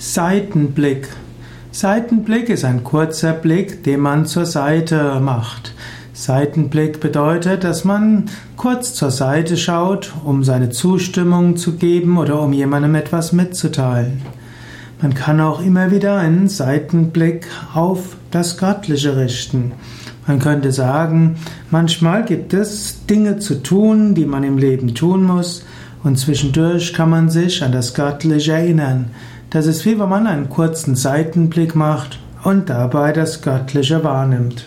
Seitenblick. Seitenblick ist ein kurzer Blick, den man zur Seite macht. Seitenblick bedeutet, dass man kurz zur Seite schaut, um seine Zustimmung zu geben oder um jemandem etwas mitzuteilen. Man kann auch immer wieder einen Seitenblick auf das Göttliche richten. Man könnte sagen, manchmal gibt es Dinge zu tun, die man im Leben tun muss, und zwischendurch kann man sich an das Göttliche erinnern. Das ist wie wenn man einen kurzen Seitenblick macht und dabei das Göttliche wahrnimmt.